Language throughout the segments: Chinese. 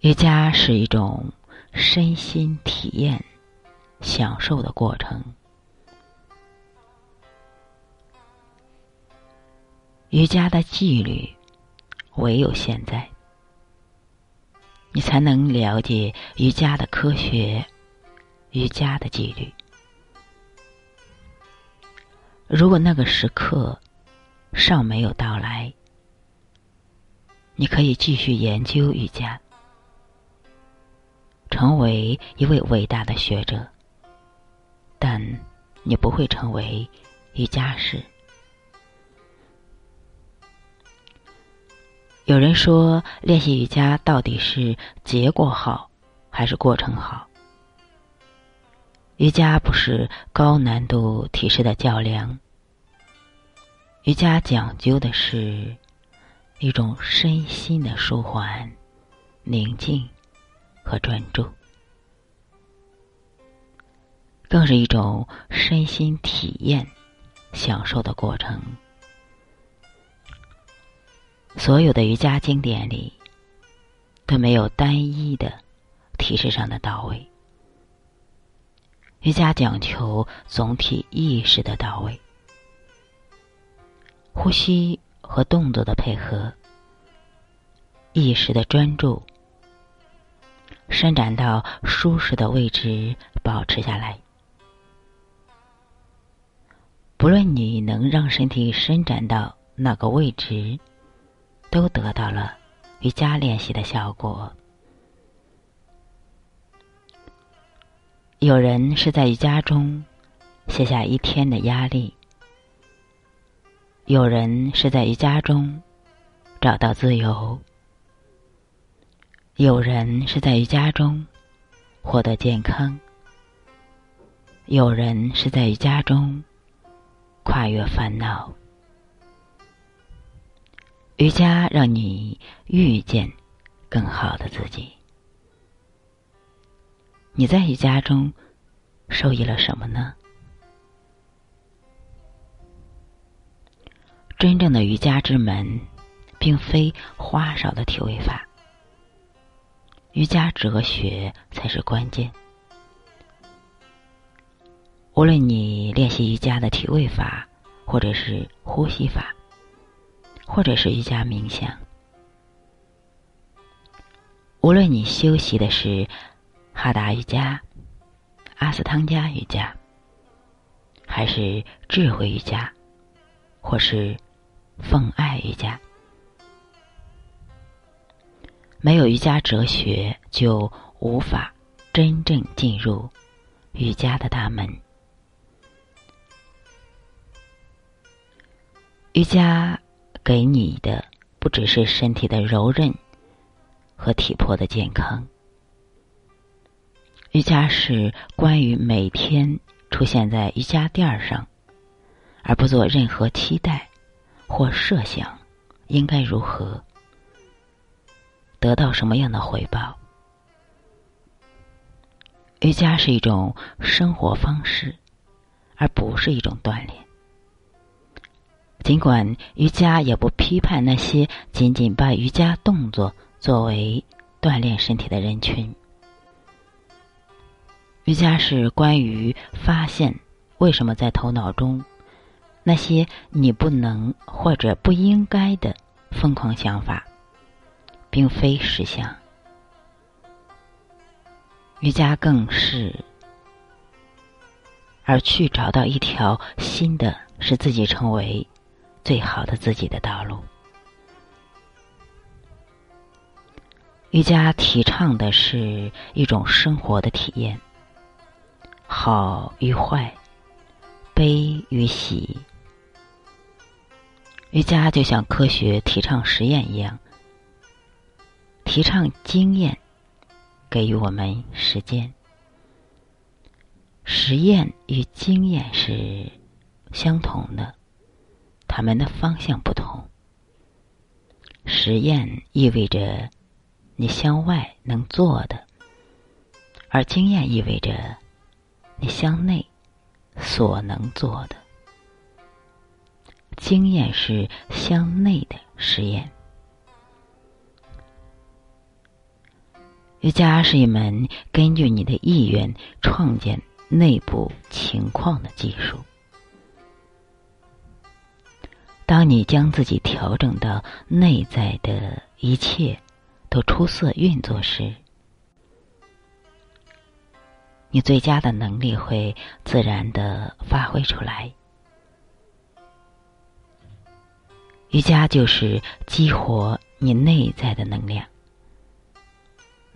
瑜伽是一种身心体验、享受的过程。瑜伽的纪律，唯有现在，你才能了解瑜伽的科学、瑜伽的纪律。如果那个时刻尚没有到来，你可以继续研究瑜伽，成为一位伟大的学者，但你不会成为瑜伽士。有人说，练习瑜伽到底是结果好还是过程好？瑜伽不是高难度体式的较量，瑜伽讲究的是一种身心的舒缓、宁静和专注，更是一种身心体验、享受的过程。所有的瑜伽经典里都没有单一的体式上的到位。瑜伽讲求总体意识的到位，呼吸和动作的配合，意识的专注，伸展到舒适的位置，保持下来。不论你能让身体伸展到哪个位置，都得到了瑜伽练习的效果。有人是在瑜伽中卸下一天的压力，有人是在瑜伽中找到自由，有人是在瑜伽中获得健康，有人是在瑜伽中跨越烦恼。瑜伽让你遇见更好的自己。你在瑜伽中受益了什么呢？真正的瑜伽之门，并非花哨的体位法，瑜伽哲学才是关键。无论你练习瑜伽的体位法，或者是呼吸法，或者是瑜伽冥想，无论你修习的是。哈达瑜伽、阿斯汤加瑜伽，还是智慧瑜伽，或是奉爱瑜伽，没有瑜伽哲学，就无法真正进入瑜伽的大门。瑜伽给你的不只是身体的柔韧和体魄的健康。瑜伽是关于每天出现在瑜伽垫上，而不做任何期待或设想，应该如何得到什么样的回报。瑜伽是一种生活方式，而不是一种锻炼。尽管瑜伽也不批判那些仅仅把瑜伽动作作为锻炼身体的人群。瑜伽是关于发现为什么在头脑中那些你不能或者不应该的疯狂想法，并非实相。瑜伽更是而去找到一条新的，使自己成为最好的自己的道路。瑜伽提倡的是一种生活的体验。好与坏，悲与喜，瑜伽就像科学提倡实验一样，提倡经验，给予我们时间。实验与经验是相同的，它们的方向不同。实验意味着你向外能做的，而经验意味着。你向内所能做的经验是向内的实验。瑜伽是一门根据你的意愿创建内部情况的技术。当你将自己调整到内在的一切都出色运作时，你最佳的能力会自然的发挥出来。瑜伽就是激活你内在的能量。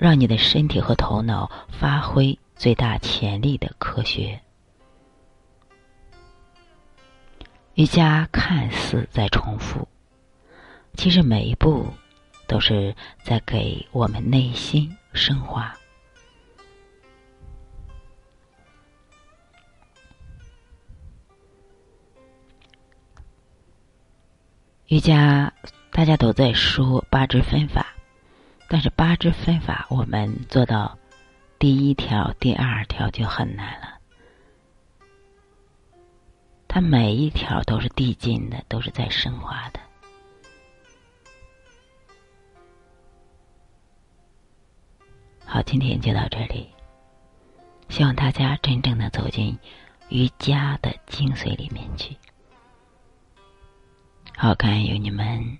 让你的身体和头脑发挥最大潜力的科学。瑜伽看似在重复，其实每一步都是在给我们内心升华。瑜伽，大家都在说八支分法。但是八支分法，我们做到第一条、第二条就很难了。它每一条都是递进的，都是在升华的。好，今天就到这里。希望大家真正的走进瑜伽的精髓里面去。好，感有你们。